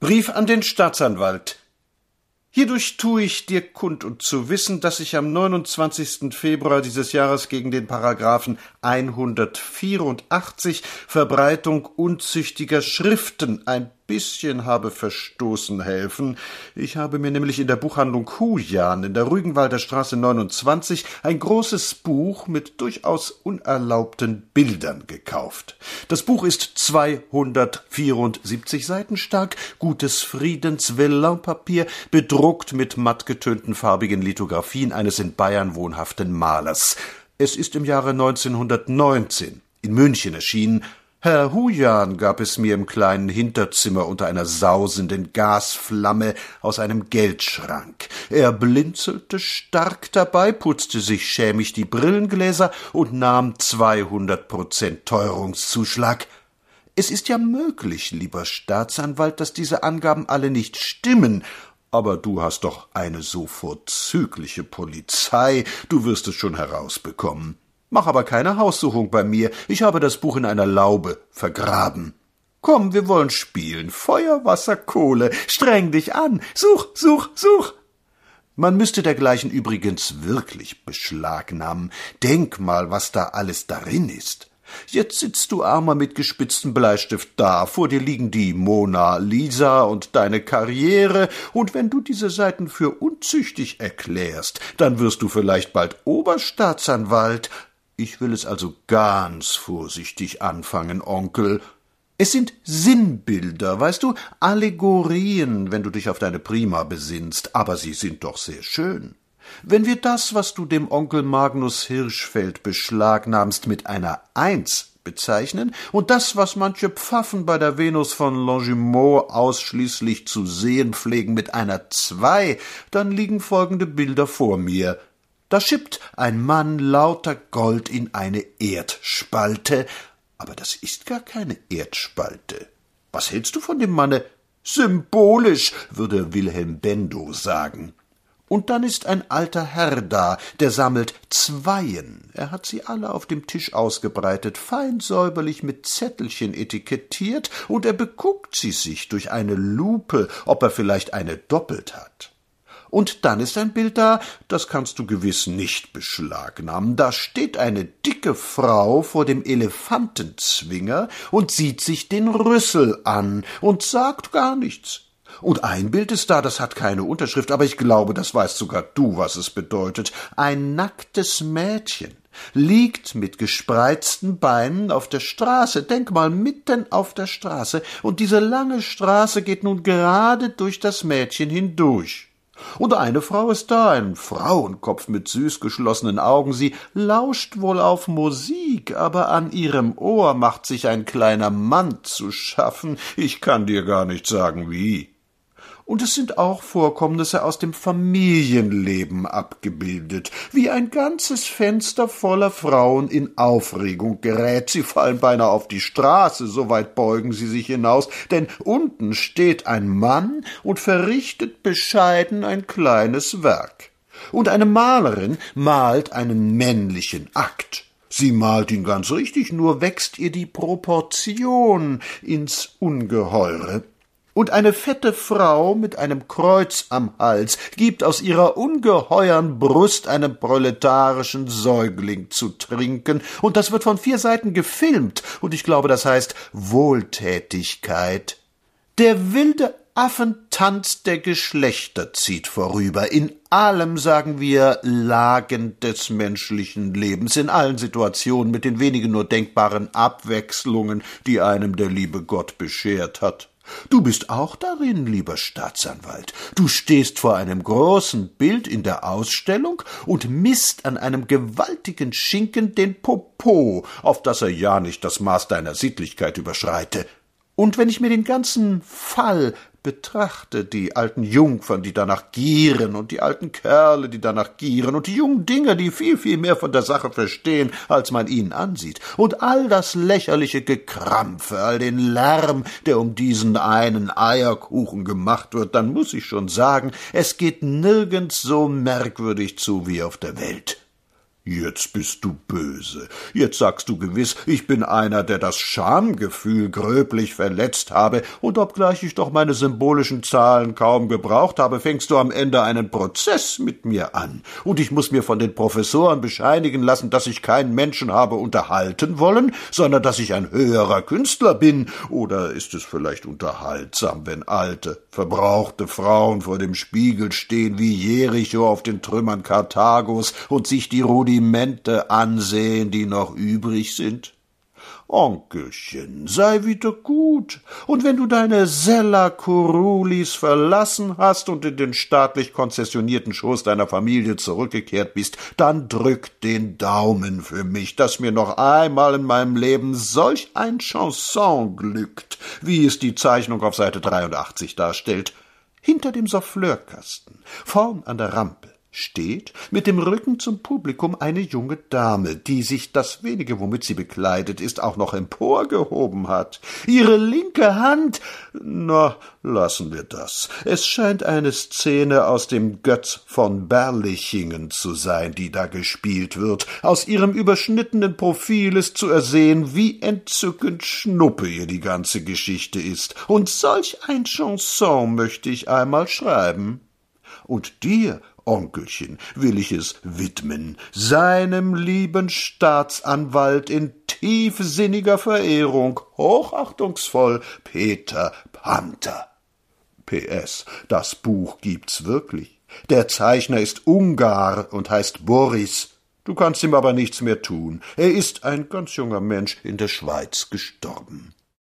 Brief an den Staatsanwalt. Hierdurch tue ich dir kund und zu wissen, dass ich am 29. Februar dieses Jahres gegen den Paragraphen 184 Verbreitung unzüchtiger Schriften ein bisschen habe verstoßen helfen. Ich habe mir nämlich in der Buchhandlung Hujan in der Rügenwalder Straße 29 ein großes Buch mit durchaus unerlaubten Bildern gekauft. Das Buch ist 274 Seiten stark, gutes Friedens Papier, bedruckt mit mattgetönten farbigen Lithografien eines in Bayern wohnhaften Malers. Es ist im Jahre 1919 in München erschienen Herr Hujan gab es mir im kleinen Hinterzimmer unter einer sausenden Gasflamme aus einem Geldschrank. Er blinzelte stark dabei, putzte sich schämig die Brillengläser und nahm zweihundert Prozent Teuerungszuschlag. Es ist ja möglich, lieber Staatsanwalt, dass diese Angaben alle nicht stimmen, aber du hast doch eine so vorzügliche Polizei, du wirst es schon herausbekommen. Mach aber keine Haussuchung bei mir. Ich habe das Buch in einer Laube vergraben. Komm, wir wollen spielen. Feuer, Wasser, Kohle. Streng dich an. Such, such, such. Man müsste dergleichen übrigens wirklich beschlagnahmen. Denk mal, was da alles darin ist. Jetzt sitzt du armer mit gespitztem Bleistift da, vor dir liegen die Mona Lisa und deine Karriere, und wenn du diese Seiten für unzüchtig erklärst, dann wirst du vielleicht bald Oberstaatsanwalt, ich will es also ganz vorsichtig anfangen, Onkel. Es sind Sinnbilder, weißt du, Allegorien, wenn du dich auf deine Prima besinnst, aber sie sind doch sehr schön. Wenn wir das, was du dem Onkel Magnus Hirschfeld beschlagnahmst, mit einer Eins bezeichnen und das, was manche Pfaffen bei der Venus von Longjumeau ausschließlich zu sehen pflegen, mit einer Zwei, dann liegen folgende Bilder vor mir. Da schippt ein Mann lauter Gold in eine Erdspalte, aber das ist gar keine Erdspalte. Was hältst du von dem Manne? Symbolisch, würde Wilhelm Bendo sagen. Und dann ist ein alter Herr da, der sammelt Zweien. Er hat sie alle auf dem Tisch ausgebreitet, fein säuberlich mit Zettelchen etikettiert, und er beguckt sie sich durch eine Lupe, ob er vielleicht eine doppelt hat. Und dann ist ein Bild da, das kannst du gewiss nicht beschlagnahmen. Da steht eine dicke Frau vor dem Elefantenzwinger und sieht sich den Rüssel an und sagt gar nichts. Und ein Bild ist da, das hat keine Unterschrift, aber ich glaube, das weißt sogar du, was es bedeutet. Ein nacktes Mädchen liegt mit gespreizten Beinen auf der Straße, denk mal, mitten auf der Straße, und diese lange Straße geht nun gerade durch das Mädchen hindurch. Und eine Frau ist da, ein Frauenkopf mit süß geschlossenen Augen. Sie lauscht wohl auf Musik, aber an ihrem Ohr macht sich ein kleiner Mann zu schaffen. Ich kann dir gar nicht sagen wie und es sind auch Vorkommnisse aus dem Familienleben abgebildet, wie ein ganzes Fenster voller Frauen in Aufregung gerät. Sie fallen beinahe auf die Straße, so weit beugen sie sich hinaus, denn unten steht ein Mann und verrichtet bescheiden ein kleines Werk. Und eine Malerin malt einen männlichen Akt. Sie malt ihn ganz richtig, nur wächst ihr die Proportion ins Ungeheure und eine fette Frau mit einem Kreuz am Hals gibt aus ihrer ungeheuern Brust einem proletarischen Säugling zu trinken, und das wird von vier Seiten gefilmt, und ich glaube, das heißt Wohltätigkeit. Der wilde Affentanz der Geschlechter zieht vorüber. In allem, sagen wir, Lagen des menschlichen Lebens, in allen Situationen mit den wenigen nur denkbaren Abwechslungen, die einem der liebe Gott beschert hat. Du bist auch darin, lieber Staatsanwalt. Du stehst vor einem großen Bild in der Ausstellung und misst an einem gewaltigen Schinken den Popo, auf dass er ja nicht das Maß deiner Sittlichkeit überschreite. Und wenn ich mir den ganzen Fall betrachte, die alten Jungfern, die danach gieren, und die alten Kerle, die danach gieren, und die jungen Dinger, die viel, viel mehr von der Sache verstehen, als man ihnen ansieht, und all das lächerliche Gekrampfe, all den Lärm, der um diesen einen Eierkuchen gemacht wird, dann muss ich schon sagen, es geht nirgends so merkwürdig zu wie auf der Welt. Jetzt bist du böse. Jetzt sagst du gewiss, ich bin einer, der das Schamgefühl gröblich verletzt habe, und obgleich ich doch meine symbolischen Zahlen kaum gebraucht habe, fängst du am Ende einen Prozess mit mir an, und ich muss mir von den Professoren bescheinigen lassen, dass ich keinen Menschen habe unterhalten wollen, sondern dass ich ein höherer Künstler bin, oder ist es vielleicht unterhaltsam, wenn alte, verbrauchte Frauen vor dem Spiegel stehen wie Jericho auf den Trümmern Karthagos und sich die Rudi Rudimente ansehen, die noch übrig sind? Onkelchen, sei wieder gut, und wenn du deine Sella Kurulis verlassen hast und in den staatlich konzessionierten Schoß deiner Familie zurückgekehrt bist, dann drück den Daumen für mich, dass mir noch einmal in meinem Leben solch ein Chanson glückt, wie es die Zeichnung auf Seite 83 darstellt. Hinter dem Souffleurkasten, vorn an der Rampe, steht mit dem Rücken zum Publikum eine junge Dame, die sich das wenige, womit sie bekleidet ist, auch noch emporgehoben hat. Ihre linke Hand. Na, lassen wir das. Es scheint eine Szene aus dem Götz von Berlichingen zu sein, die da gespielt wird. Aus ihrem überschnittenen Profil ist zu ersehen, wie entzückend schnuppe ihr die ganze Geschichte ist. Und solch ein Chanson möchte ich einmal schreiben. Und dir, Onkelchen will ich es widmen, seinem lieben Staatsanwalt in tiefsinniger Verehrung, hochachtungsvoll Peter Panther. PS, das Buch gibt's wirklich. Der Zeichner ist Ungar und heißt Boris. Du kannst ihm aber nichts mehr tun. Er ist ein ganz junger Mensch in der Schweiz gestorben.